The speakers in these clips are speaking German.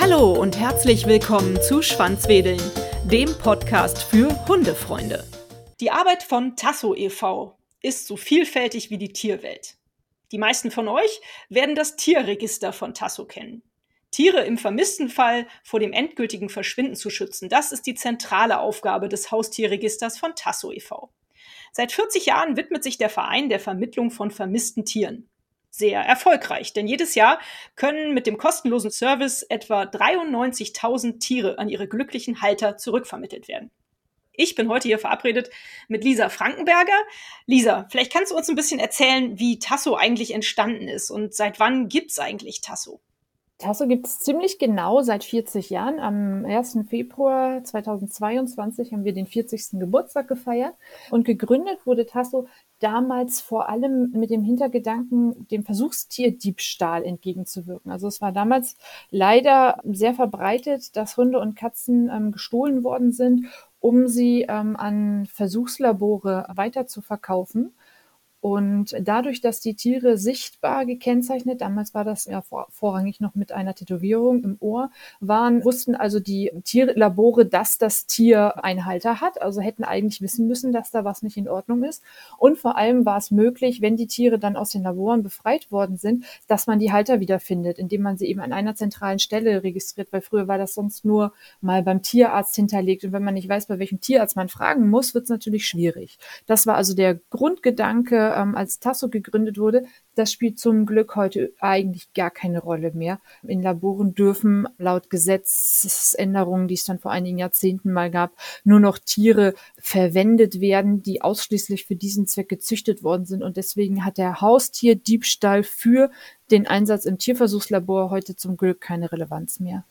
Hallo und herzlich willkommen zu Schwanzwedeln, dem Podcast für Hundefreunde. Die Arbeit von Tasso e.V. ist so vielfältig wie die Tierwelt. Die meisten von euch werden das Tierregister von Tasso kennen. Tiere im vermissten Fall vor dem endgültigen Verschwinden zu schützen, das ist die zentrale Aufgabe des Haustierregisters von Tasso e.V. Seit 40 Jahren widmet sich der Verein der Vermittlung von vermissten Tieren. Sehr erfolgreich, denn jedes Jahr können mit dem kostenlosen Service etwa 93.000 Tiere an ihre glücklichen Halter zurückvermittelt werden. Ich bin heute hier verabredet mit Lisa Frankenberger. Lisa, vielleicht kannst du uns ein bisschen erzählen, wie Tasso eigentlich entstanden ist und seit wann gibt's eigentlich Tasso? Tasso gibt es ziemlich genau seit 40 Jahren. Am 1. Februar 2022 haben wir den 40. Geburtstag gefeiert und gegründet wurde Tasso damals vor allem mit dem Hintergedanken, dem Versuchstierdiebstahl entgegenzuwirken. Also es war damals leider sehr verbreitet, dass Hunde und Katzen ähm, gestohlen worden sind, um sie ähm, an Versuchslabore weiter zu verkaufen. Und dadurch, dass die Tiere sichtbar gekennzeichnet, damals war das ja vor, vorrangig noch mit einer Tätowierung im Ohr, waren, wussten also die Tierlabore, dass das Tier einen Halter hat, also hätten eigentlich wissen müssen, dass da was nicht in Ordnung ist. Und vor allem war es möglich, wenn die Tiere dann aus den Laboren befreit worden sind, dass man die Halter wiederfindet, indem man sie eben an einer zentralen Stelle registriert, weil früher war das sonst nur mal beim Tierarzt hinterlegt. Und wenn man nicht weiß, bei welchem Tierarzt man fragen muss, wird es natürlich schwierig. Das war also der Grundgedanke ähm, als Tasso gegründet wurde, das spielt zum Glück heute eigentlich gar keine Rolle mehr. In Laboren dürfen laut Gesetzesänderungen, die es dann vor einigen Jahrzehnten mal gab, nur noch Tiere verwendet werden, die ausschließlich für diesen Zweck gezüchtet worden sind. Und deswegen hat der Haustierdiebstahl für den Einsatz im Tierversuchslabor heute zum Glück keine Relevanz mehr.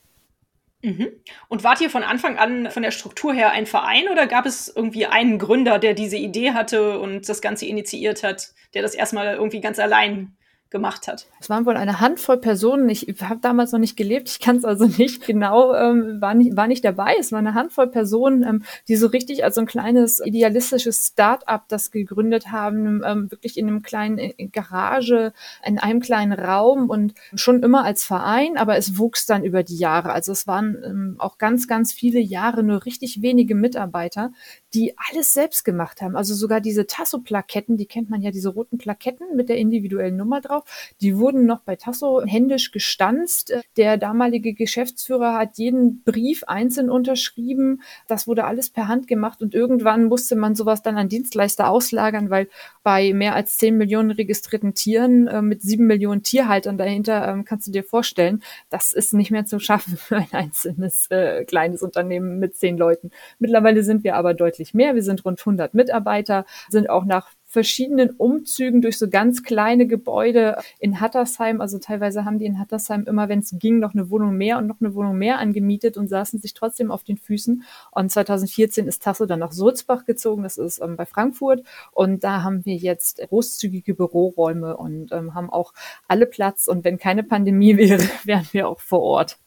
Mhm. Und wart ihr von Anfang an von der Struktur her ein Verein oder gab es irgendwie einen Gründer, der diese Idee hatte und das Ganze initiiert hat, der das erstmal irgendwie ganz allein gemacht hat. Es waren wohl eine Handvoll Personen. Ich habe damals noch nicht gelebt, ich kann es also nicht genau, ähm, war, nicht, war nicht dabei. Es war eine Handvoll Personen, ähm, die so richtig als so ein kleines idealistisches Start-up das gegründet haben, ähm, wirklich in einem kleinen äh, Garage, in einem kleinen Raum und schon immer als Verein, aber es wuchs dann über die Jahre. Also es waren ähm, auch ganz, ganz viele Jahre nur richtig wenige Mitarbeiter, die alles selbst gemacht haben. Also sogar diese Tasso-Plaketten, die kennt man ja, diese roten Plaketten mit der individuellen Nummer drauf, die wurden noch bei Tasso händisch gestanzt. Der damalige Geschäftsführer hat jeden Brief einzeln unterschrieben. Das wurde alles per Hand gemacht und irgendwann musste man sowas dann an Dienstleister auslagern, weil bei mehr als zehn Millionen registrierten Tieren äh, mit sieben Millionen Tierhaltern dahinter ähm, kannst du dir vorstellen, das ist nicht mehr zu schaffen für ein einzelnes äh, kleines Unternehmen mit zehn Leuten. Mittlerweile sind wir aber deutlich deutlich mehr. Wir sind rund 100 Mitarbeiter, sind auch nach verschiedenen Umzügen durch so ganz kleine Gebäude in Hattersheim. Also teilweise haben die in Hattersheim immer, wenn es ging, noch eine Wohnung mehr und noch eine Wohnung mehr angemietet und saßen sich trotzdem auf den Füßen. Und 2014 ist Tasso dann nach Sulzbach gezogen, das ist ähm, bei Frankfurt. Und da haben wir jetzt großzügige Büroräume und ähm, haben auch alle Platz. Und wenn keine Pandemie wäre, wären wir auch vor Ort.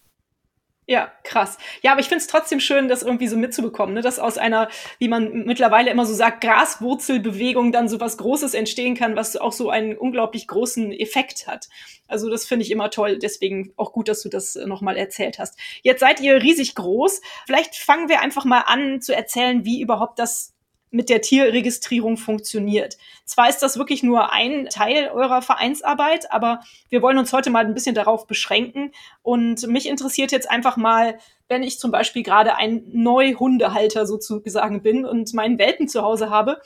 Ja, krass. Ja, aber ich finde es trotzdem schön, das irgendwie so mitzubekommen, ne? dass aus einer, wie man mittlerweile immer so sagt, Graswurzelbewegung dann so was Großes entstehen kann, was auch so einen unglaublich großen Effekt hat. Also das finde ich immer toll. Deswegen auch gut, dass du das nochmal erzählt hast. Jetzt seid ihr riesig groß. Vielleicht fangen wir einfach mal an zu erzählen, wie überhaupt das mit der Tierregistrierung funktioniert. Zwar ist das wirklich nur ein Teil eurer Vereinsarbeit, aber wir wollen uns heute mal ein bisschen darauf beschränken. Und mich interessiert jetzt einfach mal, wenn ich zum Beispiel gerade ein Neuhundehalter sozusagen bin und meinen Welpen zu Hause habe,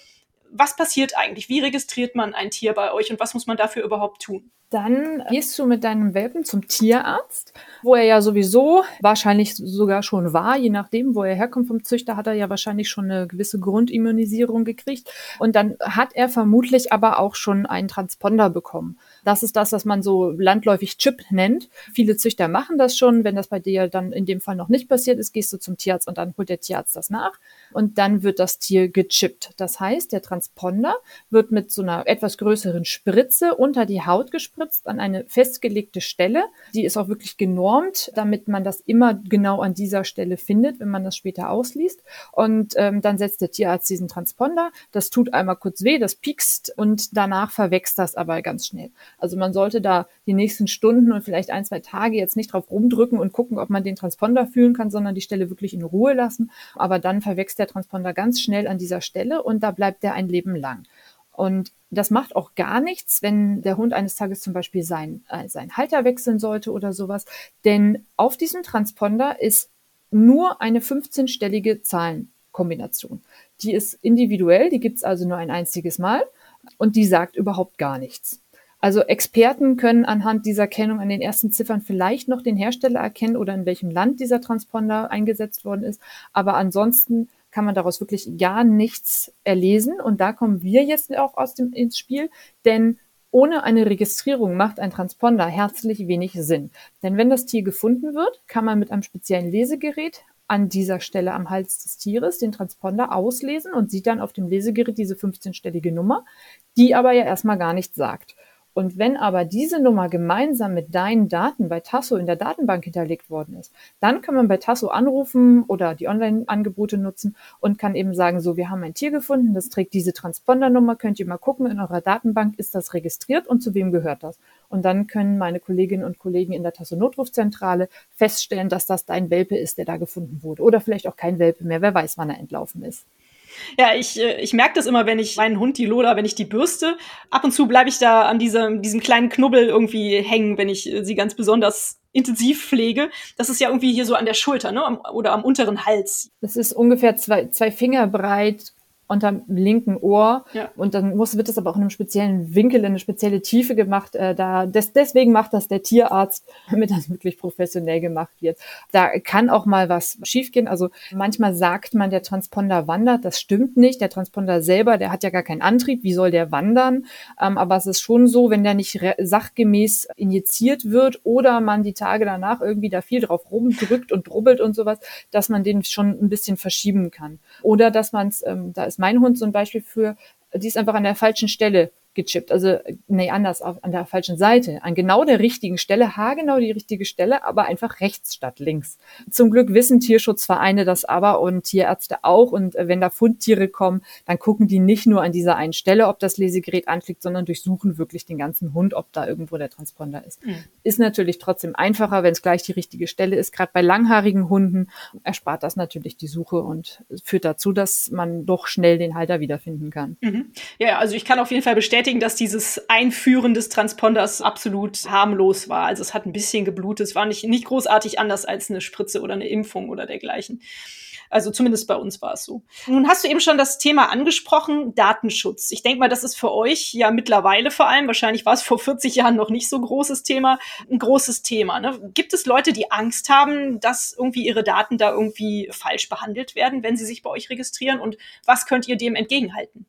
was passiert eigentlich? Wie registriert man ein Tier bei euch und was muss man dafür überhaupt tun? Dann gehst du mit deinem Welpen zum Tierarzt, wo er ja sowieso wahrscheinlich sogar schon war, je nachdem, wo er herkommt vom Züchter, hat er ja wahrscheinlich schon eine gewisse Grundimmunisierung gekriegt. Und dann hat er vermutlich aber auch schon einen Transponder bekommen. Das ist das, was man so landläufig Chip nennt. Viele Züchter machen das schon. Wenn das bei dir dann in dem Fall noch nicht passiert ist, gehst du zum Tierarzt und dann holt der Tierarzt das nach. Und dann wird das Tier gechippt. Das heißt, der Transponder wird mit so einer etwas größeren Spritze unter die Haut gespritzt an eine festgelegte Stelle. Die ist auch wirklich genormt, damit man das immer genau an dieser Stelle findet, wenn man das später ausliest. Und ähm, dann setzt der Tierarzt diesen Transponder. Das tut einmal kurz weh, das piekst und danach verwächst das aber ganz schnell. Also man sollte da die nächsten Stunden und vielleicht ein, zwei Tage jetzt nicht drauf rumdrücken und gucken, ob man den Transponder fühlen kann, sondern die Stelle wirklich in Ruhe lassen. Aber dann verwächst der Transponder ganz schnell an dieser Stelle und da bleibt der ein Leben lang. Und das macht auch gar nichts, wenn der Hund eines Tages zum Beispiel sein, äh, sein Halter wechseln sollte oder sowas. Denn auf diesem Transponder ist nur eine 15-stellige Zahlenkombination. Die ist individuell, die gibt's also nur ein einziges Mal und die sagt überhaupt gar nichts. Also Experten können anhand dieser Kennung an den ersten Ziffern vielleicht noch den Hersteller erkennen oder in welchem Land dieser Transponder eingesetzt worden ist. Aber ansonsten kann man daraus wirklich gar nichts erlesen. Und da kommen wir jetzt auch aus dem, ins Spiel, denn ohne eine Registrierung macht ein Transponder herzlich wenig Sinn. Denn wenn das Tier gefunden wird, kann man mit einem speziellen Lesegerät an dieser Stelle am Hals des Tieres den Transponder auslesen und sieht dann auf dem Lesegerät diese 15-stellige Nummer, die aber ja erstmal gar nichts sagt. Und wenn aber diese Nummer gemeinsam mit deinen Daten bei Tasso in der Datenbank hinterlegt worden ist, dann kann man bei Tasso anrufen oder die Online-Angebote nutzen und kann eben sagen, so, wir haben ein Tier gefunden, das trägt diese Transpondernummer, könnt ihr mal gucken, in eurer Datenbank ist das registriert und zu wem gehört das? Und dann können meine Kolleginnen und Kollegen in der Tasso Notrufzentrale feststellen, dass das dein Welpe ist, der da gefunden wurde. Oder vielleicht auch kein Welpe mehr, wer weiß, wann er entlaufen ist. Ja, ich, äh, ich merke das immer, wenn ich meinen Hund, die Lola, wenn ich die bürste. Ab und zu bleibe ich da an diesem, diesem kleinen Knubbel irgendwie hängen, wenn ich äh, sie ganz besonders intensiv pflege. Das ist ja irgendwie hier so an der Schulter, ne? Oder am unteren Hals. Das ist ungefähr zwei, zwei Finger breit unterm linken Ohr. Ja. Und dann muss, wird das aber auch in einem speziellen Winkel, in eine spezielle Tiefe gemacht. Äh, da, des, deswegen macht das der Tierarzt, damit das wirklich professionell gemacht wird. Da kann auch mal was schiefgehen. Also manchmal sagt man, der Transponder wandert. Das stimmt nicht. Der Transponder selber, der hat ja gar keinen Antrieb. Wie soll der wandern? Ähm, aber es ist schon so, wenn der nicht sachgemäß injiziert wird oder man die Tage danach irgendwie da viel drauf rumdrückt und drubbelt und sowas, dass man den schon ein bisschen verschieben kann. Oder dass man es, ähm, da ist ist mein Hund so ein Beispiel für, die ist einfach an der falschen Stelle gechippt. Also, nee, anders, auf, an der falschen Seite. An genau der richtigen Stelle, haargenau die richtige Stelle, aber einfach rechts statt links. Zum Glück wissen Tierschutzvereine das aber und Tierärzte auch. Und äh, wenn da Fundtiere kommen, dann gucken die nicht nur an dieser einen Stelle, ob das Lesegerät anklickt, sondern durchsuchen wirklich den ganzen Hund, ob da irgendwo der Transponder ist. Mhm. Ist natürlich trotzdem einfacher, wenn es gleich die richtige Stelle ist. Gerade bei langhaarigen Hunden erspart das natürlich die Suche und führt dazu, dass man doch schnell den Halter wiederfinden kann. Mhm. Ja, also ich kann auf jeden Fall bestätigen, bestätigen, dass dieses Einführen des Transponders absolut harmlos war. Also es hat ein bisschen geblutet, es war nicht, nicht großartig anders als eine Spritze oder eine Impfung oder dergleichen. Also zumindest bei uns war es so. Nun hast du eben schon das Thema angesprochen, Datenschutz. Ich denke mal, das ist für euch ja mittlerweile vor allem, wahrscheinlich war es vor 40 Jahren noch nicht so großes Thema, ein großes Thema. Ne? Gibt es Leute, die Angst haben, dass irgendwie ihre Daten da irgendwie falsch behandelt werden, wenn sie sich bei euch registrieren? Und was könnt ihr dem entgegenhalten?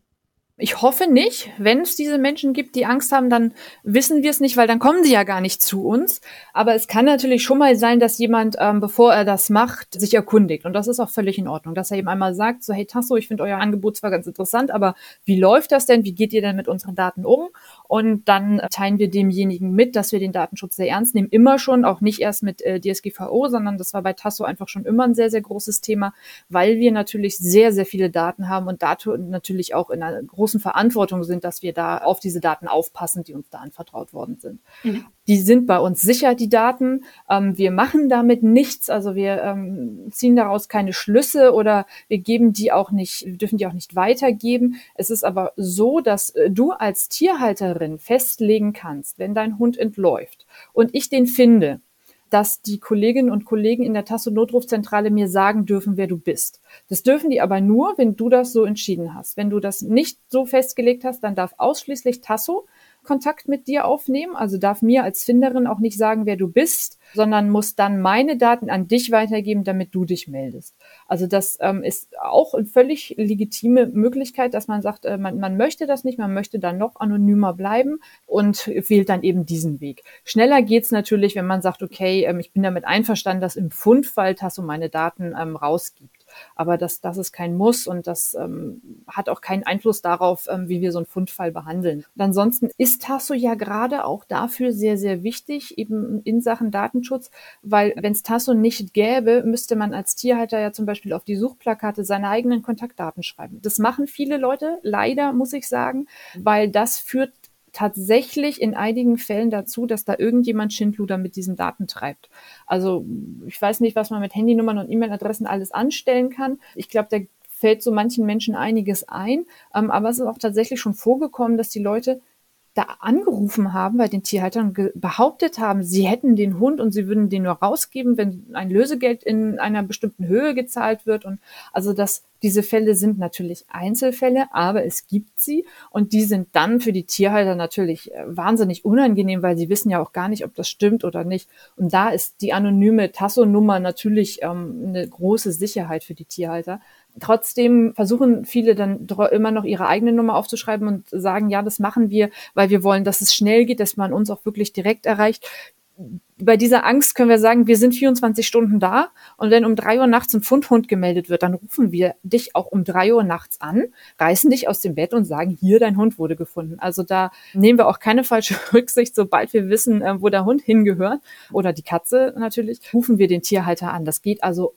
Ich hoffe nicht. Wenn es diese Menschen gibt, die Angst haben, dann wissen wir es nicht, weil dann kommen sie ja gar nicht zu uns. Aber es kann natürlich schon mal sein, dass jemand, ähm, bevor er das macht, sich erkundigt. Und das ist auch völlig in Ordnung, dass er eben einmal sagt, so, hey Tasso, ich finde euer Angebot zwar ganz interessant, aber wie läuft das denn? Wie geht ihr denn mit unseren Daten um? Und dann teilen wir demjenigen mit, dass wir den Datenschutz sehr ernst nehmen. Immer schon, auch nicht erst mit äh, DSGVO, sondern das war bei Tasso einfach schon immer ein sehr, sehr großes Thema, weil wir natürlich sehr, sehr viele Daten haben und dazu natürlich auch in einer großen Verantwortung sind, dass wir da auf diese Daten aufpassen, die uns da anvertraut worden sind. Mhm. Die sind bei uns sicher, die Daten. Ähm, wir machen damit nichts, also wir ähm, ziehen daraus keine Schlüsse oder wir geben die auch nicht, dürfen die auch nicht weitergeben. Es ist aber so, dass äh, du als Tierhalterin festlegen kannst, wenn dein Hund entläuft und ich den finde, dass die Kolleginnen und Kollegen in der Tasso Notrufzentrale mir sagen dürfen, wer du bist. Das dürfen die aber nur, wenn du das so entschieden hast. Wenn du das nicht so festgelegt hast, dann darf ausschließlich Tasso Kontakt mit dir aufnehmen, also darf mir als Finderin auch nicht sagen, wer du bist, sondern muss dann meine Daten an dich weitergeben, damit du dich meldest. Also das ähm, ist auch eine völlig legitime Möglichkeit, dass man sagt, äh, man, man möchte das nicht, man möchte dann noch anonymer bleiben und wählt dann eben diesen Weg. Schneller geht's natürlich, wenn man sagt, okay, ähm, ich bin damit einverstanden, dass im Fundfall Tasso meine Daten ähm, rausgibt. Aber das, das ist kein Muss und das ähm, hat auch keinen Einfluss darauf, ähm, wie wir so einen Fundfall behandeln. Und ansonsten ist Tasso ja gerade auch dafür sehr, sehr wichtig, eben in Sachen Datenschutz, weil wenn es Tasso nicht gäbe, müsste man als Tierhalter ja zum Beispiel auf die Suchplakate seine eigenen Kontaktdaten schreiben. Das machen viele Leute, leider muss ich sagen, weil das führt tatsächlich in einigen Fällen dazu, dass da irgendjemand Schindluder mit diesen Daten treibt. Also ich weiß nicht, was man mit Handynummern und E-Mail-Adressen alles anstellen kann. Ich glaube, da fällt so manchen Menschen einiges ein. Ähm, aber es ist auch tatsächlich schon vorgekommen, dass die Leute da angerufen haben bei den Tierhaltern und behauptet haben, sie hätten den Hund und sie würden den nur rausgeben, wenn ein Lösegeld in einer bestimmten Höhe gezahlt wird. Und also das, diese Fälle sind natürlich Einzelfälle, aber es gibt sie und die sind dann für die Tierhalter natürlich äh, wahnsinnig unangenehm, weil sie wissen ja auch gar nicht, ob das stimmt oder nicht. Und da ist die anonyme Tasso-Nummer natürlich ähm, eine große Sicherheit für die Tierhalter. Trotzdem versuchen viele dann immer noch ihre eigene Nummer aufzuschreiben und sagen, ja, das machen wir, weil wir wollen, dass es schnell geht, dass man uns auch wirklich direkt erreicht. Bei dieser Angst können wir sagen, wir sind 24 Stunden da und wenn um drei Uhr nachts ein Fundhund gemeldet wird, dann rufen wir dich auch um drei Uhr nachts an, reißen dich aus dem Bett und sagen, hier, dein Hund wurde gefunden. Also da nehmen wir auch keine falsche Rücksicht, sobald wir wissen, äh, wo der Hund hingehört oder die Katze natürlich, rufen wir den Tierhalter an. Das geht also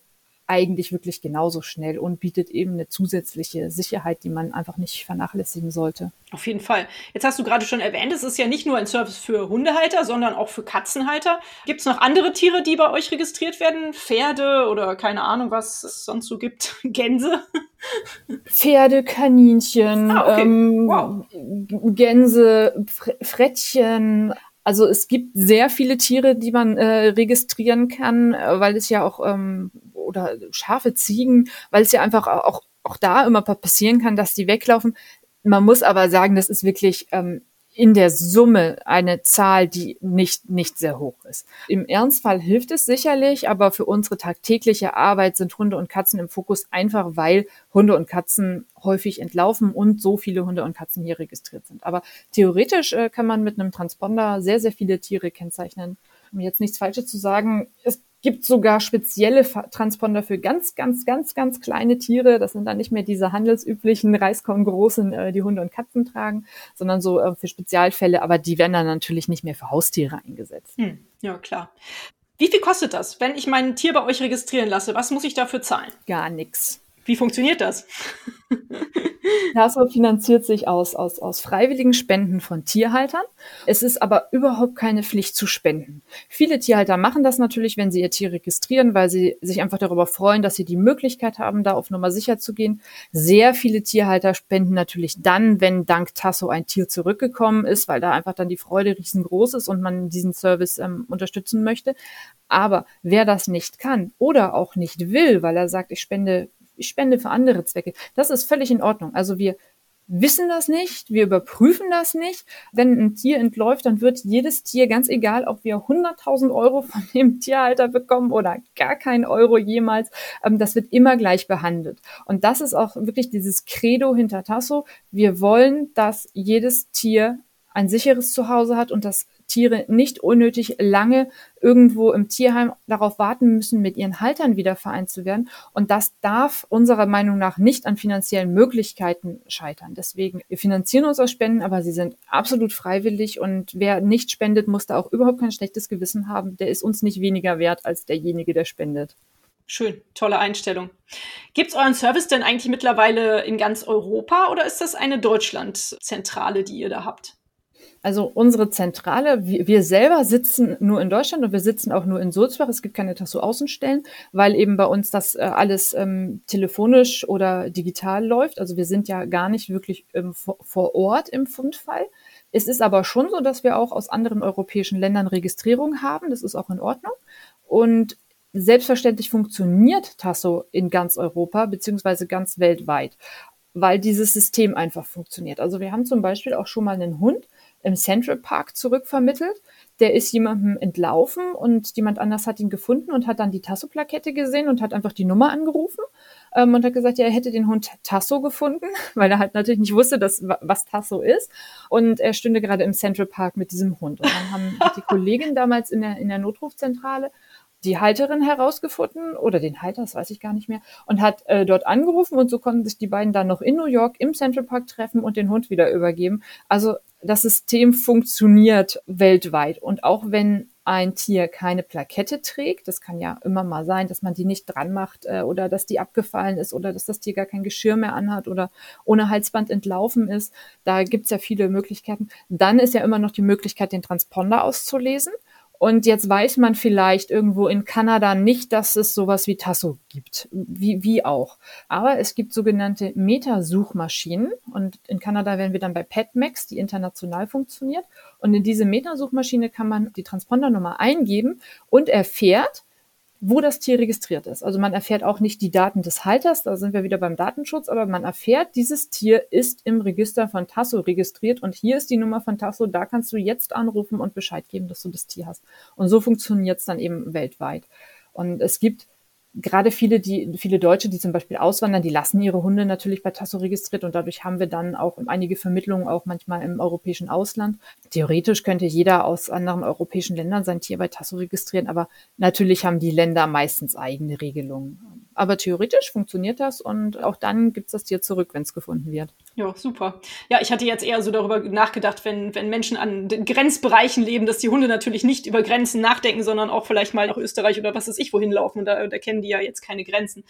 eigentlich wirklich genauso schnell und bietet eben eine zusätzliche Sicherheit, die man einfach nicht vernachlässigen sollte. Auf jeden Fall. Jetzt hast du gerade schon erwähnt, es ist ja nicht nur ein Service für Hundehalter, sondern auch für Katzenhalter. Gibt es noch andere Tiere, die bei euch registriert werden? Pferde oder keine Ahnung, was es sonst so gibt? Gänse? Pferde, Kaninchen, ah, okay. ähm, wow. Gänse, Frettchen, also es gibt sehr viele Tiere, die man äh, registrieren kann, äh, weil es ja auch ähm, oder scharfe Ziegen, weil es ja einfach auch auch da immer passieren kann, dass die weglaufen. Man muss aber sagen, das ist wirklich ähm, in der Summe eine Zahl, die nicht, nicht sehr hoch ist. Im Ernstfall hilft es sicherlich, aber für unsere tagtägliche Arbeit sind Hunde und Katzen im Fokus einfach, weil Hunde und Katzen häufig entlaufen und so viele Hunde und Katzen hier registriert sind. Aber theoretisch äh, kann man mit einem Transponder sehr, sehr viele Tiere kennzeichnen. Um jetzt nichts Falsches zu sagen, es gibt sogar spezielle Transponder für ganz, ganz, ganz, ganz kleine Tiere. Das sind dann nicht mehr diese handelsüblichen Reiskorngroßen, äh, die Hunde und Katzen tragen, sondern so äh, für Spezialfälle. Aber die werden dann natürlich nicht mehr für Haustiere eingesetzt. Hm, ja, klar. Wie viel kostet das, wenn ich mein Tier bei euch registrieren lasse? Was muss ich dafür zahlen? Gar nichts. Wie funktioniert das? Tasso finanziert sich aus, aus, aus freiwilligen Spenden von Tierhaltern. Es ist aber überhaupt keine Pflicht zu spenden. Viele Tierhalter machen das natürlich, wenn sie ihr Tier registrieren, weil sie sich einfach darüber freuen, dass sie die Möglichkeit haben, da auf Nummer sicher zu gehen. Sehr viele Tierhalter spenden natürlich dann, wenn dank Tasso ein Tier zurückgekommen ist, weil da einfach dann die Freude riesengroß ist und man diesen Service ähm, unterstützen möchte. Aber wer das nicht kann oder auch nicht will, weil er sagt, ich spende ich spende für andere Zwecke. Das ist völlig in Ordnung. Also wir wissen das nicht, wir überprüfen das nicht. Wenn ein Tier entläuft, dann wird jedes Tier, ganz egal, ob wir 100.000 Euro von dem Tierhalter bekommen oder gar kein Euro jemals, ähm, das wird immer gleich behandelt. Und das ist auch wirklich dieses Credo hinter Tasso. Wir wollen, dass jedes Tier ein sicheres Zuhause hat und dass Tiere nicht unnötig lange irgendwo im Tierheim darauf warten müssen, mit ihren Haltern wieder vereint zu werden. Und das darf unserer Meinung nach nicht an finanziellen Möglichkeiten scheitern. Deswegen, wir finanzieren uns aus Spenden, aber sie sind absolut freiwillig und wer nicht spendet, muss da auch überhaupt kein schlechtes Gewissen haben. Der ist uns nicht weniger wert als derjenige, der spendet. Schön, tolle Einstellung. Gibt es euren Service denn eigentlich mittlerweile in ganz Europa oder ist das eine Deutschlandzentrale, die ihr da habt? Also unsere Zentrale, wir, wir, selber sitzen nur in Deutschland und wir sitzen auch nur in Sulzbach. Es gibt keine Tasso-Außenstellen, weil eben bei uns das äh, alles ähm, telefonisch oder digital läuft. Also wir sind ja gar nicht wirklich ähm, vor, Ort im Fundfall. Es ist aber schon so, dass wir auch aus anderen europäischen Ländern Registrierung haben. Das ist auch in Ordnung. Und selbstverständlich funktioniert Tasso in ganz Europa beziehungsweise ganz weltweit, weil dieses System einfach funktioniert. Also wir haben zum Beispiel auch schon mal einen Hund, im Central Park zurückvermittelt. Der ist jemandem entlaufen und jemand anders hat ihn gefunden und hat dann die Tasso-Plakette gesehen und hat einfach die Nummer angerufen ähm, und hat gesagt, ja, er hätte den Hund Tasso gefunden, weil er halt natürlich nicht wusste, dass, was Tasso ist. Und er stünde gerade im Central Park mit diesem Hund. Und dann haben die Kollegin damals in der, in der Notrufzentrale die Halterin herausgefunden oder den Halter, das weiß ich gar nicht mehr, und hat äh, dort angerufen und so konnten sich die beiden dann noch in New York im Central Park treffen und den Hund wieder übergeben. Also das System funktioniert weltweit und auch wenn ein Tier keine Plakette trägt, das kann ja immer mal sein, dass man die nicht dran macht äh, oder dass die abgefallen ist oder dass das Tier gar kein Geschirr mehr anhat oder ohne Halsband entlaufen ist, da gibt's ja viele Möglichkeiten. Dann ist ja immer noch die Möglichkeit, den Transponder auszulesen. Und jetzt weiß man vielleicht irgendwo in Kanada nicht, dass es sowas wie Tasso gibt. Wie, wie auch. Aber es gibt sogenannte Metasuchmaschinen. Und in Kanada wären wir dann bei PetMax, die international funktioniert. Und in diese Metasuchmaschine kann man die Transpondernummer eingeben und erfährt, wo das Tier registriert ist. Also man erfährt auch nicht die Daten des Halters, da sind wir wieder beim Datenschutz, aber man erfährt, dieses Tier ist im Register von Tasso registriert und hier ist die Nummer von Tasso, da kannst du jetzt anrufen und Bescheid geben, dass du das Tier hast. Und so funktioniert es dann eben weltweit. Und es gibt gerade viele, die, viele Deutsche, die zum Beispiel auswandern, die lassen ihre Hunde natürlich bei Tasso registriert und dadurch haben wir dann auch einige Vermittlungen auch manchmal im europäischen Ausland. Theoretisch könnte jeder aus anderen europäischen Ländern sein Tier bei Tasso registrieren, aber natürlich haben die Länder meistens eigene Regelungen. Aber theoretisch funktioniert das und auch dann gibt's das Tier zurück, wenn es gefunden wird. Ja, super. Ja, ich hatte jetzt eher so darüber nachgedacht, wenn, wenn Menschen an Grenzbereichen leben, dass die Hunde natürlich nicht über Grenzen nachdenken, sondern auch vielleicht mal nach Österreich oder was weiß ich wohin laufen. Und da, da kennen die ja jetzt keine Grenzen.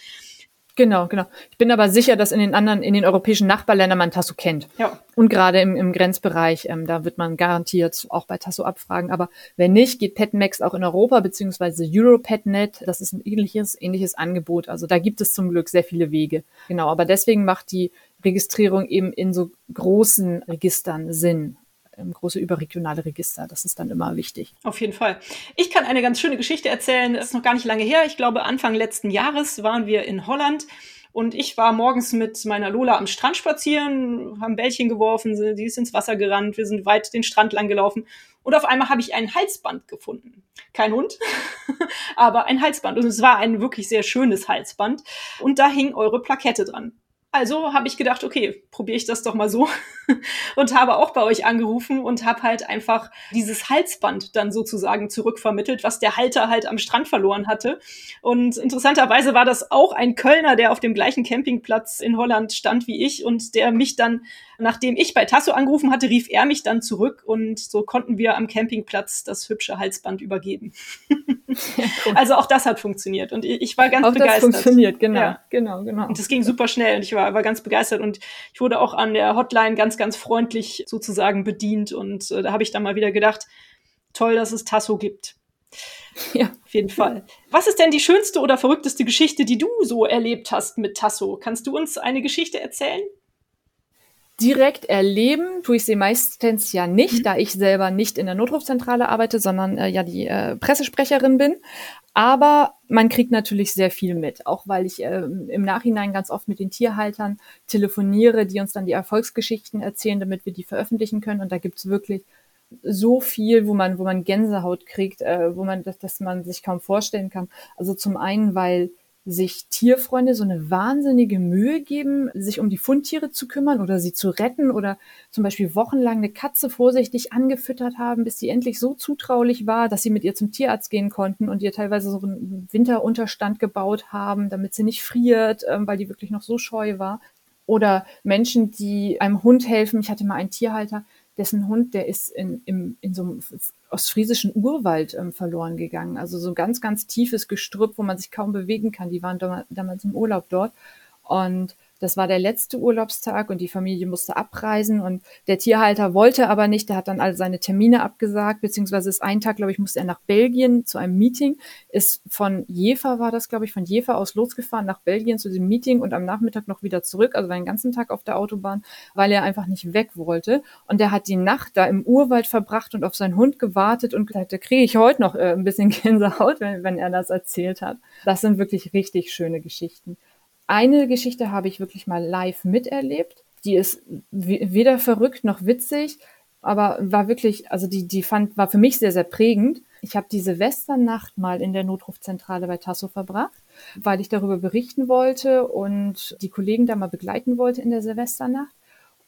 Genau, genau. Ich bin aber sicher, dass in den anderen, in den europäischen Nachbarländern man Tasso kennt. Ja. Und gerade im, im Grenzbereich, ähm, da wird man garantiert auch bei Tasso abfragen. Aber wenn nicht, geht PetMax auch in Europa, beziehungsweise EuroPetNet. Das ist ein ähnliches, ähnliches Angebot. Also da gibt es zum Glück sehr viele Wege. Genau, aber deswegen macht die Registrierung eben in so großen Registern Sinn große überregionale Register. Das ist dann immer wichtig. Auf jeden Fall. Ich kann eine ganz schöne Geschichte erzählen. Das ist noch gar nicht lange her. Ich glaube, Anfang letzten Jahres waren wir in Holland. Und ich war morgens mit meiner Lola am Strand spazieren, haben Bällchen geworfen, sie ist ins Wasser gerannt, wir sind weit den Strand lang gelaufen. Und auf einmal habe ich ein Halsband gefunden. Kein Hund, aber ein Halsband. Und es war ein wirklich sehr schönes Halsband. Und da hing eure Plakette dran. Also habe ich gedacht, okay, probiere ich das doch mal so und habe auch bei euch angerufen und habe halt einfach dieses Halsband dann sozusagen zurückvermittelt, was der Halter halt am Strand verloren hatte. Und interessanterweise war das auch ein Kölner, der auf dem gleichen Campingplatz in Holland stand wie ich und der mich dann, nachdem ich bei Tasso angerufen hatte, rief er mich dann zurück und so konnten wir am Campingplatz das hübsche Halsband übergeben. Ja, cool. Also auch das hat funktioniert und ich war ganz auch begeistert. Das funktioniert, genau, ja. genau, genau. Und das ging super schnell und ich war, war ganz begeistert und ich wurde auch an der Hotline ganz, ganz freundlich sozusagen bedient und äh, da habe ich dann mal wieder gedacht, toll, dass es Tasso gibt. Ja. Auf jeden Fall. Was ist denn die schönste oder verrückteste Geschichte, die du so erlebt hast mit Tasso? Kannst du uns eine Geschichte erzählen? Direkt erleben tue ich sie meistens ja nicht, mhm. da ich selber nicht in der Notrufzentrale arbeite, sondern äh, ja die äh, Pressesprecherin bin. Aber man kriegt natürlich sehr viel mit, auch weil ich äh, im Nachhinein ganz oft mit den Tierhaltern telefoniere, die uns dann die Erfolgsgeschichten erzählen, damit wir die veröffentlichen können. Und da gibt's wirklich so viel, wo man, wo man Gänsehaut kriegt, äh, wo man das, dass man sich kaum vorstellen kann. Also zum einen, weil sich Tierfreunde so eine wahnsinnige Mühe geben, sich um die Fundtiere zu kümmern oder sie zu retten oder zum Beispiel wochenlang eine Katze vorsichtig angefüttert haben, bis sie endlich so zutraulich war, dass sie mit ihr zum Tierarzt gehen konnten und ihr teilweise so einen Winterunterstand gebaut haben, damit sie nicht friert, ähm, weil die wirklich noch so scheu war. Oder Menschen, die einem Hund helfen. Ich hatte mal einen Tierhalter, dessen Hund, der ist in, in, in so einem ostfriesischen Urwald ähm, verloren gegangen. Also so ein ganz, ganz tiefes Gestrüpp, wo man sich kaum bewegen kann. Die waren damals im Urlaub dort. Und das war der letzte Urlaubstag und die Familie musste abreisen und der Tierhalter wollte aber nicht. Der hat dann all seine Termine abgesagt, beziehungsweise ist einen Tag, glaube ich, musste er nach Belgien zu einem Meeting. Ist von Jever war das, glaube ich, von Jever aus losgefahren nach Belgien zu dem Meeting und am Nachmittag noch wieder zurück, also war den ganzen Tag auf der Autobahn, weil er einfach nicht weg wollte. Und der hat die Nacht da im Urwald verbracht und auf seinen Hund gewartet und gesagt, da kriege ich heute noch äh, ein bisschen Gänsehaut, wenn, wenn er das erzählt hat. Das sind wirklich richtig schöne Geschichten. Eine Geschichte habe ich wirklich mal live miterlebt. Die ist weder verrückt noch witzig, aber war wirklich, also die, die fand, war für mich sehr, sehr prägend. Ich habe die Silvesternacht mal in der Notrufzentrale bei Tasso verbracht, weil ich darüber berichten wollte und die Kollegen da mal begleiten wollte in der Silvesternacht.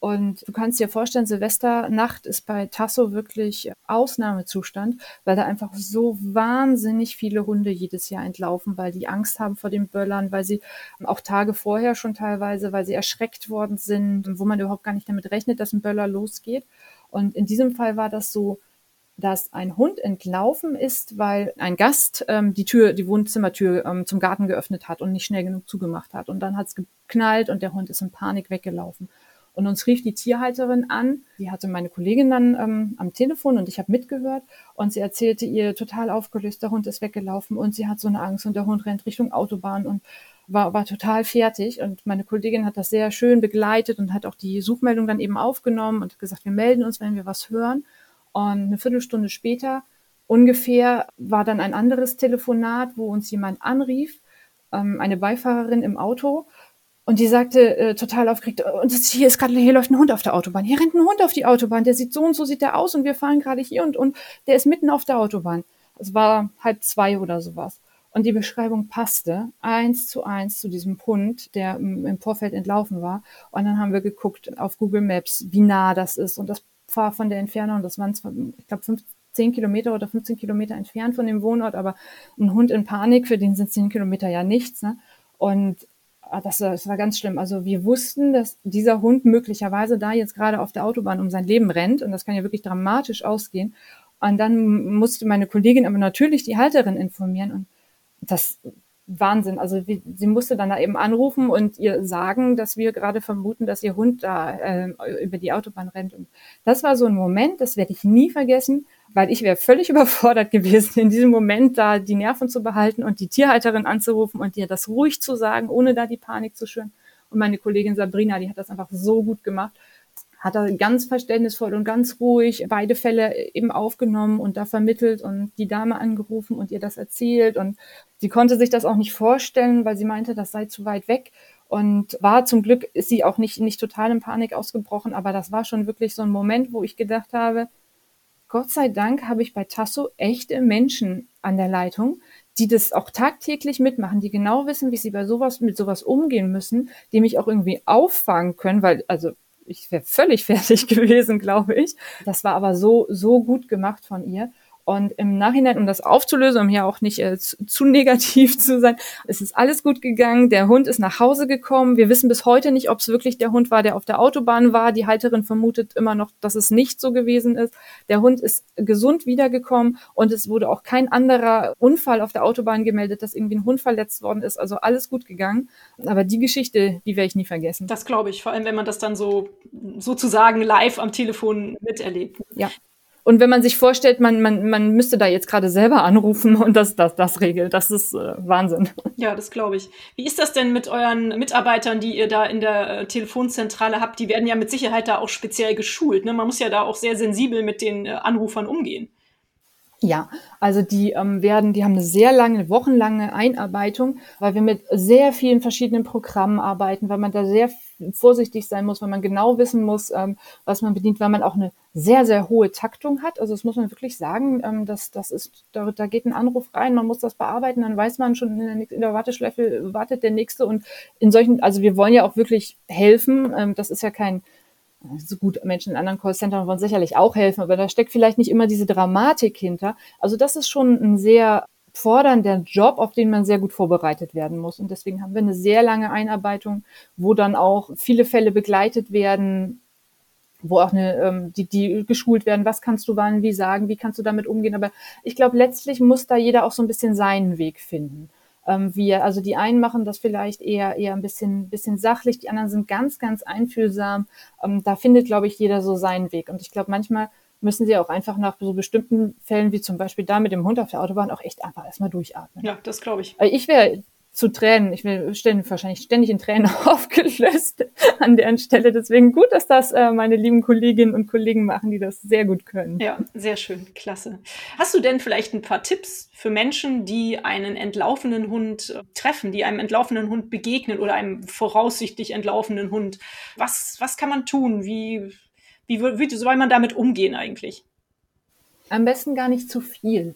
Und du kannst dir vorstellen, Silvesternacht ist bei Tasso wirklich Ausnahmezustand, weil da einfach so wahnsinnig viele Hunde jedes Jahr entlaufen, weil die Angst haben vor den Böllern, weil sie auch Tage vorher schon teilweise, weil sie erschreckt worden sind, wo man überhaupt gar nicht damit rechnet, dass ein Böller losgeht. Und in diesem Fall war das so, dass ein Hund entlaufen ist, weil ein Gast ähm, die Tür, die Wohnzimmertür ähm, zum Garten geöffnet hat und nicht schnell genug zugemacht hat. Und dann hat es geknallt und der Hund ist in Panik weggelaufen. Und uns rief die Tierhalterin an. Die hatte meine Kollegin dann ähm, am Telefon und ich habe mitgehört. Und sie erzählte ihr total aufgelöst, der Hund ist weggelaufen und sie hat so eine Angst und der Hund rennt Richtung Autobahn und war, war total fertig. Und meine Kollegin hat das sehr schön begleitet und hat auch die Suchmeldung dann eben aufgenommen und gesagt, wir melden uns, wenn wir was hören. Und eine Viertelstunde später ungefähr war dann ein anderes Telefonat, wo uns jemand anrief, ähm, eine Beifahrerin im Auto und die sagte äh, total aufgeregt, und hier ist gerade, hier läuft ein Hund auf der Autobahn. Hier rennt ein Hund auf die Autobahn. Der sieht so und so sieht der aus und wir fahren gerade hier und, und der ist mitten auf der Autobahn. Es war halb zwei oder sowas. Und die Beschreibung passte eins zu eins zu diesem Hund, der im Vorfeld entlaufen war. Und dann haben wir geguckt auf Google Maps, wie nah das ist. Und das war von der Entfernung, das waren, zwar, ich glaube, 10 Kilometer oder 15 Kilometer entfernt von dem Wohnort, aber ein Hund in Panik, für den sind 10 Kilometer ja nichts. Ne? Und das, das war ganz schlimm. Also wir wussten, dass dieser Hund möglicherweise da jetzt gerade auf der Autobahn um sein Leben rennt und das kann ja wirklich dramatisch ausgehen. Und dann musste meine Kollegin aber natürlich die Halterin informieren und das Wahnsinn. Also wie, sie musste dann da eben anrufen und ihr sagen, dass wir gerade vermuten, dass ihr Hund da äh, über die Autobahn rennt. Und das war so ein Moment, das werde ich nie vergessen, weil ich wäre völlig überfordert gewesen, in diesem Moment da die Nerven zu behalten und die Tierhalterin anzurufen und ihr das ruhig zu sagen, ohne da die Panik zu schüren. Und meine Kollegin Sabrina, die hat das einfach so gut gemacht hat er ganz verständnisvoll und ganz ruhig beide Fälle eben aufgenommen und da vermittelt und die Dame angerufen und ihr das erzählt. Und sie konnte sich das auch nicht vorstellen, weil sie meinte, das sei zu weit weg. Und war zum Glück, ist sie auch nicht, nicht total in Panik ausgebrochen, aber das war schon wirklich so ein Moment, wo ich gedacht habe, Gott sei Dank habe ich bei Tasso echte Menschen an der Leitung, die das auch tagtäglich mitmachen, die genau wissen, wie sie bei sowas mit sowas umgehen müssen, die mich auch irgendwie auffangen können, weil also ich wäre völlig fertig gewesen, glaube ich. Das war aber so, so gut gemacht von ihr. Und im Nachhinein, um das aufzulösen, um hier auch nicht äh, zu, zu, negativ zu sein, es ist alles gut gegangen. Der Hund ist nach Hause gekommen. Wir wissen bis heute nicht, ob es wirklich der Hund war, der auf der Autobahn war. Die Halterin vermutet immer noch, dass es nicht so gewesen ist. Der Hund ist gesund wiedergekommen und es wurde auch kein anderer Unfall auf der Autobahn gemeldet, dass irgendwie ein Hund verletzt worden ist. Also alles gut gegangen. Aber die Geschichte, die werde ich nie vergessen. Das glaube ich, vor allem wenn man das dann so sozusagen live am Telefon miterlebt. Ja. Und wenn man sich vorstellt, man, man, man müsste da jetzt gerade selber anrufen und das, das, das regelt, das ist äh, Wahnsinn. Ja, das glaube ich. Wie ist das denn mit euren Mitarbeitern, die ihr da in der äh, Telefonzentrale habt? Die werden ja mit Sicherheit da auch speziell geschult. Ne? Man muss ja da auch sehr sensibel mit den äh, Anrufern umgehen. Ja, also die ähm, werden, die haben eine sehr lange, wochenlange Einarbeitung, weil wir mit sehr vielen verschiedenen Programmen arbeiten, weil man da sehr vorsichtig sein muss, weil man genau wissen muss, ähm, was man bedient, weil man auch eine sehr, sehr hohe Taktung hat. Also das muss man wirklich sagen, ähm, dass das ist, da, da geht ein Anruf rein, man muss das bearbeiten, dann weiß man schon, in der, in der Warteschleife wartet der nächste und in solchen, also wir wollen ja auch wirklich helfen. Ähm, das ist ja kein so gut, Menschen in anderen Callcentern wollen sicherlich auch helfen, aber da steckt vielleicht nicht immer diese Dramatik hinter. Also das ist schon ein sehr fordernder Job, auf den man sehr gut vorbereitet werden muss. Und deswegen haben wir eine sehr lange Einarbeitung, wo dann auch viele Fälle begleitet werden, wo auch eine, ähm, die, die geschult werden, was kannst du wann, wie sagen, wie kannst du damit umgehen. Aber ich glaube, letztlich muss da jeder auch so ein bisschen seinen Weg finden ähm, wir, also die einen machen das vielleicht eher, eher ein bisschen, bisschen sachlich, die anderen sind ganz, ganz einfühlsam. Ähm, da findet, glaube ich, jeder so seinen Weg. Und ich glaube, manchmal müssen sie auch einfach nach so bestimmten Fällen, wie zum Beispiel da mit dem Hund auf der Autobahn, auch echt einfach erstmal durchatmen. Ja, das glaube ich. Ich wäre zu Tränen. Ich ständig, wahrscheinlich ständig in Tränen aufgelöst an deren Stelle. Deswegen gut, dass das äh, meine lieben Kolleginnen und Kollegen machen, die das sehr gut können. Ja, sehr schön, klasse. Hast du denn vielleicht ein paar Tipps für Menschen, die einen entlaufenen Hund äh, treffen, die einem entlaufenen Hund begegnen oder einem voraussichtlich entlaufenen Hund? Was, was kann man tun? Wie, wie, wie soll man damit umgehen eigentlich? Am besten gar nicht zu viel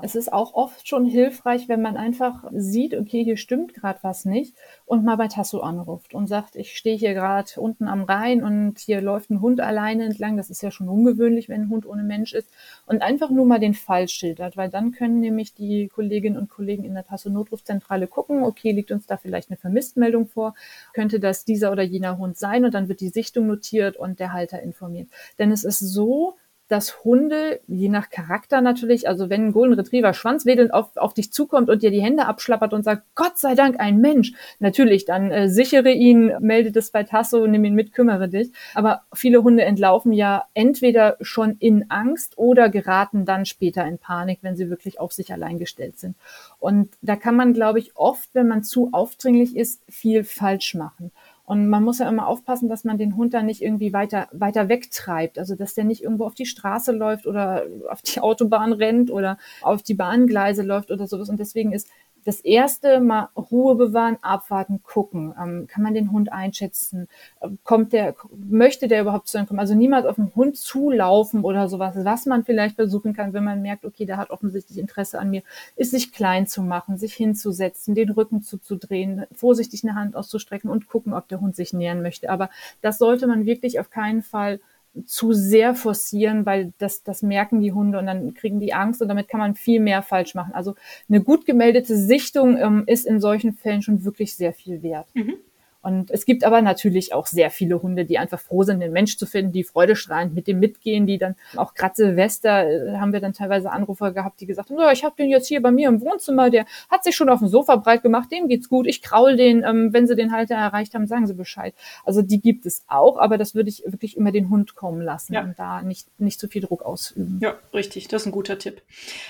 Es ist auch oft schon hilfreich, wenn man einfach sieht, okay, hier stimmt gerade was nicht und mal bei Tasso anruft und sagt, ich stehe hier gerade unten am Rhein und hier läuft ein Hund alleine entlang. Das ist ja schon ungewöhnlich, wenn ein Hund ohne Mensch ist. Und einfach nur mal den Fall schildert, weil dann können nämlich die Kolleginnen und Kollegen in der Tasso Notrufzentrale gucken, okay, liegt uns da vielleicht eine Vermisstmeldung vor? Könnte das dieser oder jener Hund sein? Und dann wird die Sichtung notiert und der Halter informiert. Denn es ist so, dass Hunde, je nach Charakter natürlich, also wenn ein Golden Retriever schwanzwedelnd auf, auf dich zukommt und dir die Hände abschlappert und sagt, Gott sei Dank ein Mensch, natürlich, dann äh, sichere ihn, melde das bei Tasso, nimm ihn mit, kümmere dich. Aber viele Hunde entlaufen ja entweder schon in Angst oder geraten dann später in Panik, wenn sie wirklich auf sich allein gestellt sind. Und da kann man, glaube ich, oft, wenn man zu aufdringlich ist, viel falsch machen. Und man muss ja immer aufpassen, dass man den Hund dann nicht irgendwie weiter, weiter wegtreibt. Also, dass der nicht irgendwo auf die Straße läuft oder auf die Autobahn rennt oder auf die Bahngleise läuft oder sowas. Und deswegen ist das erste mal Ruhe bewahren, abwarten, gucken. Ähm, kann man den Hund einschätzen? Kommt der, möchte der überhaupt zu einem kommen? Also niemals auf den Hund zulaufen oder sowas. Was man vielleicht versuchen kann, wenn man merkt, okay, der hat offensichtlich Interesse an mir, ist sich klein zu machen, sich hinzusetzen, den Rücken zuzudrehen, vorsichtig eine Hand auszustrecken und gucken, ob der Hund sich nähern möchte. Aber das sollte man wirklich auf keinen Fall zu sehr forcieren, weil das, das merken die Hunde und dann kriegen die Angst und damit kann man viel mehr falsch machen. Also eine gut gemeldete Sichtung ähm, ist in solchen Fällen schon wirklich sehr viel wert. Mhm. Und es gibt aber natürlich auch sehr viele Hunde, die einfach froh sind, den Mensch zu finden, die freudestrahlend mit dem mitgehen, die dann auch gerade Silvester äh, haben wir dann teilweise Anrufer gehabt, die gesagt haben, so, ich habe den jetzt hier bei mir im Wohnzimmer, der hat sich schon auf dem Sofa breit gemacht, dem geht's gut, ich kraul den, ähm, wenn sie den Halter erreicht haben, sagen sie Bescheid. Also die gibt es auch, aber das würde ich wirklich immer den Hund kommen lassen ja. und da nicht, nicht zu viel Druck ausüben. Ja, richtig, das ist ein guter Tipp.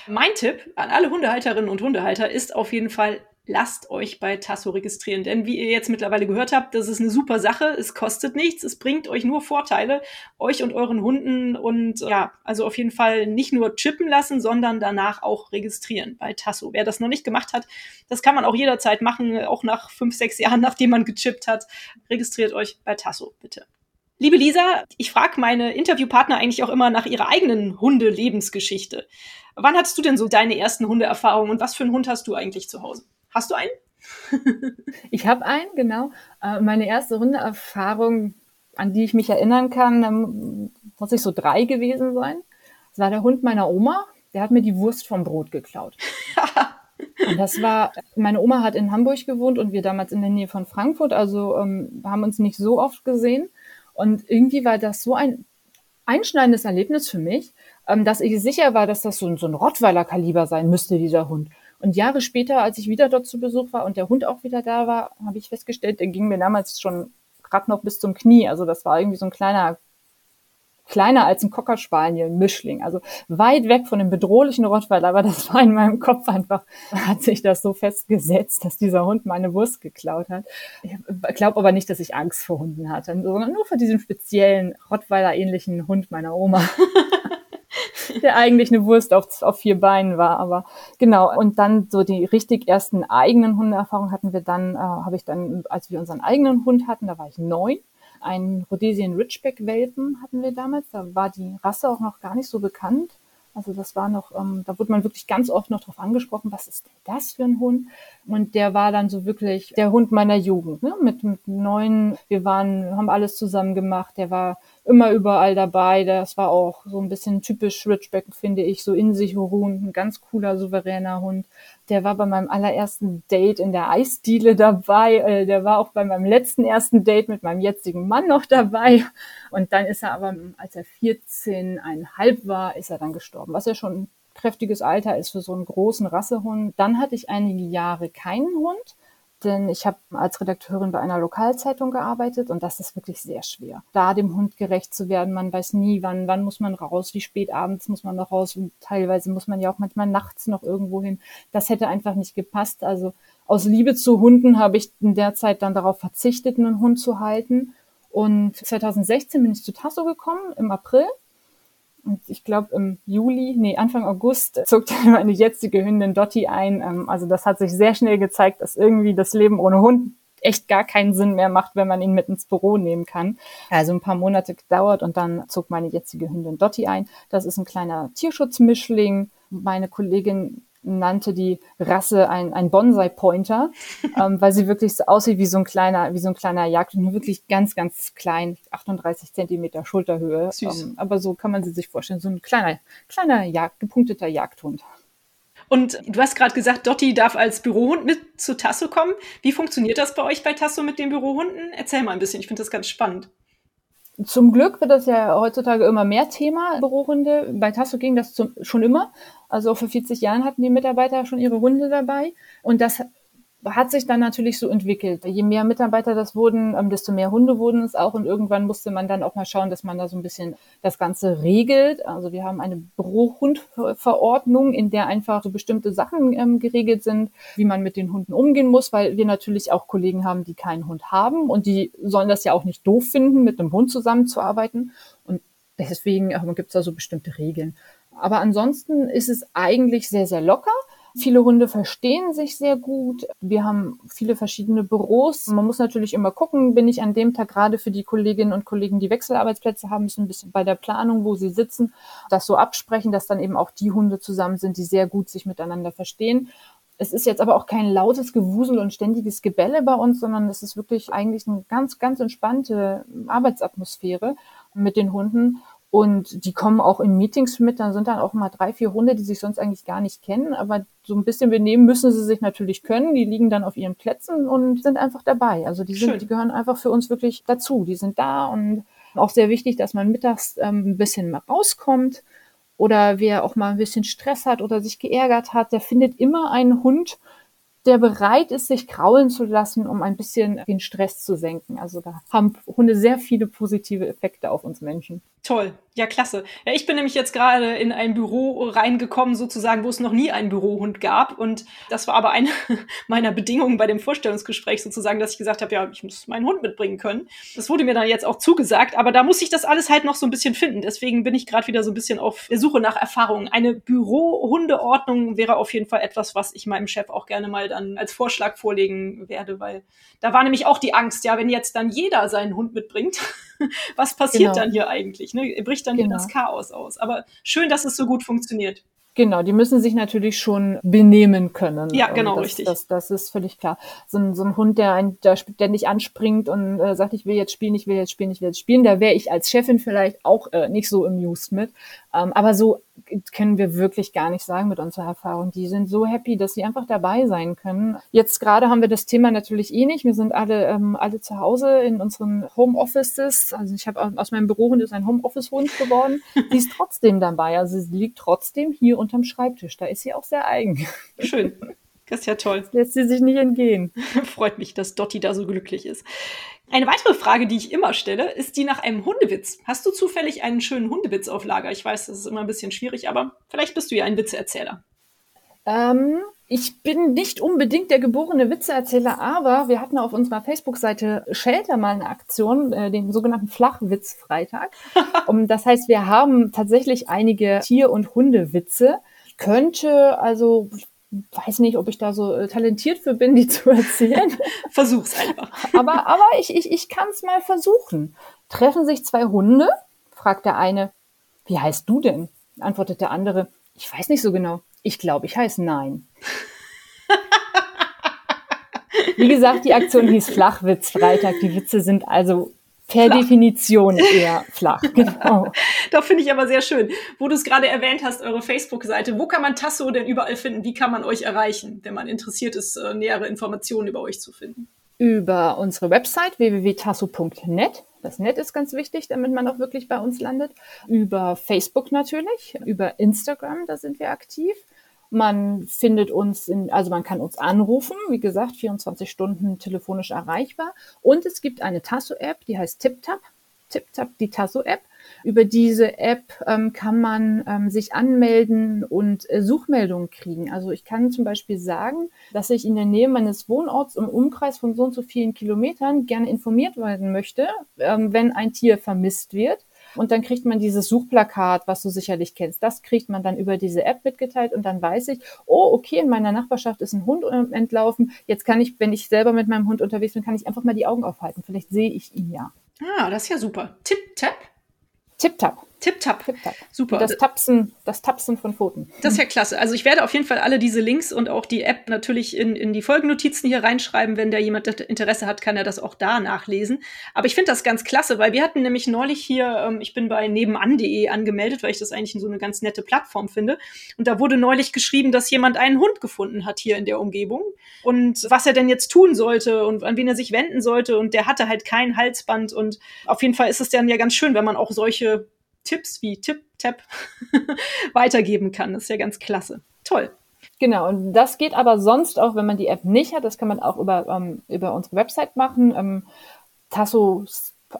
Mein Tipp an alle Hundehalterinnen und Hundehalter ist auf jeden Fall, lasst euch bei Tasso registrieren. Denn wie ihr jetzt mittlerweile gehört habt, das ist eine super Sache. Es kostet nichts. Es bringt euch nur Vorteile, euch und euren Hunden. Und ja, also auf jeden Fall nicht nur chippen lassen, sondern danach auch registrieren bei Tasso. Wer das noch nicht gemacht hat, das kann man auch jederzeit machen, auch nach fünf, sechs Jahren, nachdem man gechippt hat. Registriert euch bei Tasso, bitte. Liebe Lisa, ich frage meine Interviewpartner eigentlich auch immer nach ihrer eigenen Hunde-Lebensgeschichte. Wann hattest du denn so deine ersten Hundeerfahrungen und was für einen Hund hast du eigentlich zu Hause? Hast du einen? ich habe einen, genau. Äh, meine erste Hundeerfahrung, an die ich mich erinnern kann, muss ich so drei gewesen sein. Das war der Hund meiner Oma. Der hat mir die Wurst vom Brot geklaut. Und das war, meine Oma hat in Hamburg gewohnt und wir damals in der Nähe von Frankfurt, also ähm, haben uns nicht so oft gesehen. Und irgendwie war das so ein einschneidendes Erlebnis für mich, ähm, dass ich sicher war, dass das so, so ein Rottweiler-Kaliber sein müsste, dieser Hund. Und Jahre später, als ich wieder dort zu Besuch war und der Hund auch wieder da war, habe ich festgestellt, der ging mir damals schon gerade noch bis zum Knie. Also das war irgendwie so ein kleiner, kleiner als ein Cocker Mischling. Also weit weg von dem bedrohlichen Rottweiler, aber das war in meinem Kopf einfach, hat sich das so festgesetzt, dass dieser Hund meine Wurst geklaut hat. Ich glaube aber nicht, dass ich Angst vor Hunden hatte, sondern nur vor diesem speziellen Rottweiler-ähnlichen Hund meiner Oma. der eigentlich eine Wurst auf, auf vier Beinen war. Aber genau. Und dann so die richtig ersten eigenen Hundeerfahrungen hatten wir dann, äh, habe ich dann, als wir unseren eigenen Hund hatten, da war ich neun. Einen Rhodesian Ridgeback Welpen hatten wir damals. Da war die Rasse auch noch gar nicht so bekannt. Also das war noch, ähm, da wurde man wirklich ganz oft noch drauf angesprochen, was ist denn das für ein Hund? Und der war dann so wirklich der Hund meiner Jugend, ne? mit, mit neun. Wir waren, haben alles zusammen gemacht. Der war immer überall dabei. Das war auch so ein bisschen typisch Ridgeback, finde ich, so in sich ruhend, ein ganz cooler, souveräner Hund. Der war bei meinem allerersten Date in der Eisdiele dabei. Äh, der war auch bei meinem letzten ersten Date mit meinem jetzigen Mann noch dabei. Und dann ist er aber, als er 14,5 war, ist er dann gestorben, was ja schon ein kräftiges Alter ist für so einen großen Rassehund. Dann hatte ich einige Jahre keinen Hund denn ich habe als Redakteurin bei einer Lokalzeitung gearbeitet und das ist wirklich sehr schwer. Da dem Hund gerecht zu werden, man weiß nie, wann, wann muss man raus, wie spät abends muss man noch raus und teilweise muss man ja auch manchmal nachts noch irgendwo hin. Das hätte einfach nicht gepasst. Also aus Liebe zu Hunden habe ich in der Zeit dann darauf verzichtet, einen Hund zu halten. Und 2016 bin ich zu Tasso gekommen, im April. Und ich glaube, im Juli, nee, Anfang August zog meine jetzige Hündin Dotti ein. Ähm, also das hat sich sehr schnell gezeigt, dass irgendwie das Leben ohne Hund echt gar keinen Sinn mehr macht, wenn man ihn mit ins Büro nehmen kann. Also ein paar Monate gedauert und dann zog meine jetzige Hündin Dotti ein. Das ist ein kleiner Tierschutzmischling, Meine Kollegin nannte die Rasse ein, ein Bonsai-Pointer, ähm, weil sie wirklich so aussieht wie so ein kleiner, wie so ein kleiner Jagd, nur wirklich ganz, ganz klein, 38 Zentimeter Schulterhöhe. Ähm, aber so kann man sie sich vorstellen, so ein kleiner, kleiner Jagd, gepunkteter Jagdhund. Und du hast gerade gesagt, Dotti darf als Bürohund mit zu Tasso kommen. Wie funktioniert das bei euch bei Tasso mit den Bürohunden? Erzähl mal ein bisschen, ich finde das ganz spannend. Zum Glück wird das ja heutzutage immer mehr Thema, Bürohunde. Bei Tasso ging das zum, schon immer. Also vor 40 Jahren hatten die Mitarbeiter schon ihre Hunde dabei. Und das hat sich dann natürlich so entwickelt. Je mehr Mitarbeiter das wurden, ähm, desto mehr Hunde wurden es auch. Und irgendwann musste man dann auch mal schauen, dass man da so ein bisschen das Ganze regelt. Also wir haben eine Bürohundverordnung, in der einfach so bestimmte Sachen ähm, geregelt sind, wie man mit den Hunden umgehen muss, weil wir natürlich auch Kollegen haben, die keinen Hund haben. Und die sollen das ja auch nicht doof finden, mit einem Hund zusammenzuarbeiten. Und deswegen äh, gibt es da so bestimmte Regeln. Aber ansonsten ist es eigentlich sehr, sehr locker. Viele Hunde verstehen sich sehr gut. Wir haben viele verschiedene Büros. Man muss natürlich immer gucken, bin ich an dem Tag gerade für die Kolleginnen und Kollegen, die Wechselarbeitsplätze haben, müssen ein bisschen bei der Planung, wo sie sitzen, das so absprechen, dass dann eben auch die Hunde zusammen sind, die sehr gut sich miteinander verstehen. Es ist jetzt aber auch kein lautes Gewusel und ständiges Gebälle bei uns, sondern es ist wirklich eigentlich eine ganz, ganz entspannte Arbeitsatmosphäre mit den Hunden. Und die kommen auch in Meetings mit, dann sind dann auch mal drei, vier Hunde, die sich sonst eigentlich gar nicht kennen, aber so ein bisschen benehmen müssen sie sich natürlich können. Die liegen dann auf ihren Plätzen und sind einfach dabei. Also die sind, Schön. die gehören einfach für uns wirklich dazu. Die sind da und auch sehr wichtig, dass man mittags ähm, ein bisschen mal rauskommt. Oder wer auch mal ein bisschen Stress hat oder sich geärgert hat, der findet immer einen Hund, der bereit ist, sich kraulen zu lassen, um ein bisschen den Stress zu senken. Also da haben Hunde sehr viele positive Effekte auf uns Menschen. Toll. Ja, klasse. Ja, ich bin nämlich jetzt gerade in ein Büro reingekommen, sozusagen, wo es noch nie einen Bürohund gab. Und das war aber eine meiner Bedingungen bei dem Vorstellungsgespräch sozusagen, dass ich gesagt habe, ja, ich muss meinen Hund mitbringen können. Das wurde mir dann jetzt auch zugesagt, aber da muss ich das alles halt noch so ein bisschen finden. Deswegen bin ich gerade wieder so ein bisschen auf der Suche nach Erfahrungen. Eine Bürohundeordnung wäre auf jeden Fall etwas, was ich meinem Chef auch gerne mal dann als Vorschlag vorlegen werde, weil da war nämlich auch die Angst, ja, wenn jetzt dann jeder seinen Hund mitbringt, was passiert genau. dann hier eigentlich? Ne? Bricht dann genau. das Chaos aus. Aber schön, dass es so gut funktioniert. Genau, die müssen sich natürlich schon benehmen können. Ja, genau, das, richtig. Das, das ist völlig klar. So ein, so ein Hund, der einen da ständig anspringt und äh, sagt, ich will jetzt spielen, ich will jetzt spielen, ich will jetzt spielen, da wäre ich als Chefin vielleicht auch äh, nicht so amused mit. Ähm, aber so können wir wirklich gar nicht sagen mit unserer Erfahrung. Die sind so happy, dass sie einfach dabei sein können. Jetzt gerade haben wir das Thema natürlich eh nicht. Wir sind alle, ähm, alle zu Hause in unseren Homeoffices. Also ich habe aus meinem Bürohund ist ein Homeoffice-Hund geworden. sie ist trotzdem dabei. Also sie liegt trotzdem hier unterm Schreibtisch. Da ist sie auch sehr eigen. Schön. Das ist ja toll. Das lässt sie sich nicht entgehen. Freut mich, dass Dotti da so glücklich ist. Eine weitere Frage, die ich immer stelle, ist die nach einem Hundewitz. Hast du zufällig einen schönen Hundewitz auf Lager? Ich weiß, das ist immer ein bisschen schwierig, aber vielleicht bist du ja ein Witzeerzähler. Ähm, ich bin nicht unbedingt der geborene Witzeerzähler, aber wir hatten auf unserer Facebook-Seite Shelter mal eine Aktion, äh, den sogenannten Flachwitz-Freitag. um, das heißt, wir haben tatsächlich einige Tier- und Hundewitze. Könnte also weiß nicht, ob ich da so äh, talentiert für bin, die zu erzählen. Versuch's einfach. aber aber ich, ich, ich kann es mal versuchen. Treffen sich zwei Hunde, fragt der eine, wie heißt du denn? Antwortet der andere, ich weiß nicht so genau. Ich glaube, ich heiße Nein. Wie gesagt, die Aktion hieß Flachwitz Freitag. Die Witze sind also per flach. Definition eher flach. Genau. Doch finde ich aber sehr schön. Wo du es gerade erwähnt hast, eure Facebook-Seite. Wo kann man Tasso denn überall finden? Wie kann man euch erreichen, wenn man interessiert ist, äh, nähere Informationen über euch zu finden? Über unsere Website www.tasso.net. Das Net ist ganz wichtig, damit man auch wirklich bei uns landet. Über Facebook natürlich, über Instagram, da sind wir aktiv. Man findet uns in, also man kann uns anrufen, wie gesagt, 24 Stunden telefonisch erreichbar. Und es gibt eine Tasso-App, die heißt TipTap. TipTap, die Tasso-App. Über diese App ähm, kann man ähm, sich anmelden und äh, Suchmeldungen kriegen. Also ich kann zum Beispiel sagen, dass ich in der Nähe meines Wohnorts im Umkreis von so und so vielen Kilometern gerne informiert werden möchte, ähm, wenn ein Tier vermisst wird. Und dann kriegt man dieses Suchplakat, was du sicherlich kennst. Das kriegt man dann über diese App mitgeteilt und dann weiß ich, oh, okay, in meiner Nachbarschaft ist ein Hund entlaufen. Jetzt kann ich, wenn ich selber mit meinem Hund unterwegs bin, kann ich einfach mal die Augen aufhalten. Vielleicht sehe ich ihn ja. Ah, das ist ja super. Tipp, tap? Tipp, tap. Tipptapp. Tipptapp. Super. Das Tapsen, das Tapsen von Pfoten. Das ist ja klasse. Also ich werde auf jeden Fall alle diese Links und auch die App natürlich in, in die Folgennotizen hier reinschreiben. Wenn da jemand Interesse hat, kann er das auch da nachlesen. Aber ich finde das ganz klasse, weil wir hatten nämlich neulich hier, ähm, ich bin bei nebenan.de angemeldet, weil ich das eigentlich so eine ganz nette Plattform finde. Und da wurde neulich geschrieben, dass jemand einen Hund gefunden hat hier in der Umgebung und was er denn jetzt tun sollte und an wen er sich wenden sollte. Und der hatte halt kein Halsband. Und auf jeden Fall ist es dann ja ganz schön, wenn man auch solche Tipps wie Tipp, Tap weitergeben kann. Das ist ja ganz klasse. Toll. Genau, und das geht aber sonst auch, wenn man die App nicht hat. Das kann man auch über, ähm, über unsere Website machen. Ähm, Tasso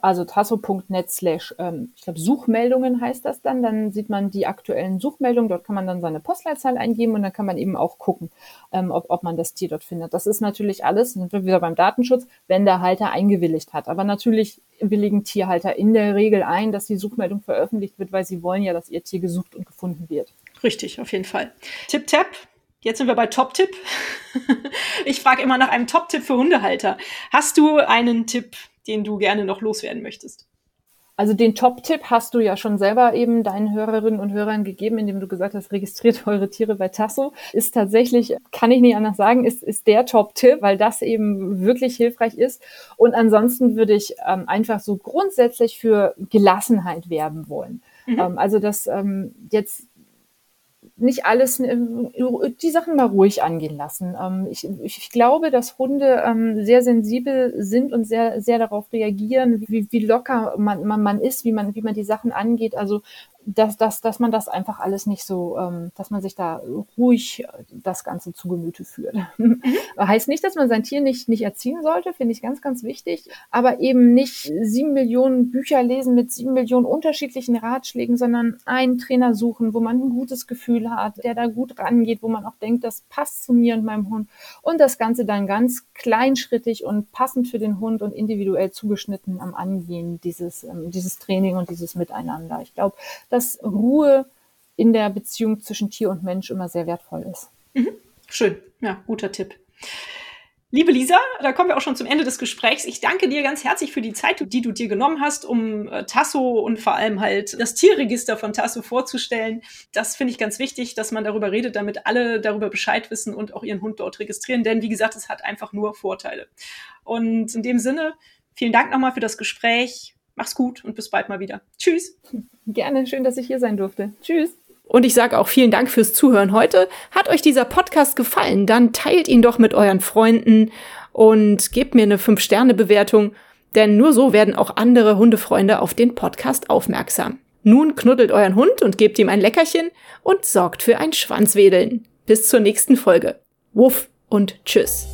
also tasso.net slash, ähm, ich glaube, Suchmeldungen heißt das dann. Dann sieht man die aktuellen Suchmeldungen. Dort kann man dann seine Postleitzahl eingeben und dann kann man eben auch gucken, ähm, ob, ob man das Tier dort findet. Das ist natürlich alles, sind wir wieder beim Datenschutz, wenn der Halter eingewilligt hat. Aber natürlich willigen Tierhalter in der Regel ein, dass die Suchmeldung veröffentlicht wird, weil sie wollen ja, dass ihr Tier gesucht und gefunden wird. Richtig, auf jeden Fall. Tipp-Tap, Jetzt sind wir bei Top-Tipp. Ich frage immer nach einem Top-Tipp für Hundehalter. Hast du einen Tipp, den du gerne noch loswerden möchtest? Also den Top-Tipp hast du ja schon selber eben deinen Hörerinnen und Hörern gegeben, indem du gesagt hast, registriert eure Tiere bei Tasso. Ist tatsächlich, kann ich nicht anders sagen, ist, ist der Top-Tipp, weil das eben wirklich hilfreich ist. Und ansonsten würde ich ähm, einfach so grundsätzlich für Gelassenheit werben wollen. Mhm. Ähm, also dass ähm, jetzt nicht alles, äh, die Sachen mal ruhig angehen lassen. Ähm, ich, ich glaube, dass Hunde ähm, sehr sensibel sind und sehr, sehr darauf reagieren, wie, wie locker man, man, man ist, wie man, wie man die Sachen angeht. Also dass, dass, dass man das einfach alles nicht so, ähm, dass man sich da ruhig das Ganze zu Gemüte führt. Mhm. heißt nicht, dass man sein Tier nicht, nicht erziehen sollte, finde ich ganz, ganz wichtig, aber eben nicht sieben Millionen Bücher lesen mit sieben Millionen unterschiedlichen Ratschlägen, sondern einen Trainer suchen, wo man ein gutes Gefühl hat, der da gut rangeht, wo man auch denkt, das passt zu mir und meinem Hund und das Ganze dann ganz kleinschrittig und passend für den Hund und individuell zugeschnitten am Angehen dieses, ähm, dieses Training und dieses Miteinander. Ich glaube, dass Ruhe in der Beziehung zwischen Tier und Mensch immer sehr wertvoll ist. Mhm. Schön, ja, guter Tipp. Liebe Lisa, da kommen wir auch schon zum Ende des Gesprächs. Ich danke dir ganz herzlich für die Zeit, die du dir genommen hast, um äh, Tasso und vor allem halt das Tierregister von Tasso vorzustellen. Das finde ich ganz wichtig, dass man darüber redet, damit alle darüber Bescheid wissen und auch ihren Hund dort registrieren. Denn wie gesagt, es hat einfach nur Vorteile. Und in dem Sinne, vielen Dank nochmal für das Gespräch. Mach's gut und bis bald mal wieder. Tschüss. Gerne, schön, dass ich hier sein durfte. Tschüss. Und ich sage auch vielen Dank fürs Zuhören heute. Hat euch dieser Podcast gefallen? Dann teilt ihn doch mit euren Freunden und gebt mir eine 5-Sterne-Bewertung, denn nur so werden auch andere Hundefreunde auf den Podcast aufmerksam. Nun knuddelt euren Hund und gebt ihm ein Leckerchen und sorgt für ein Schwanzwedeln. Bis zur nächsten Folge. Wuff und tschüss.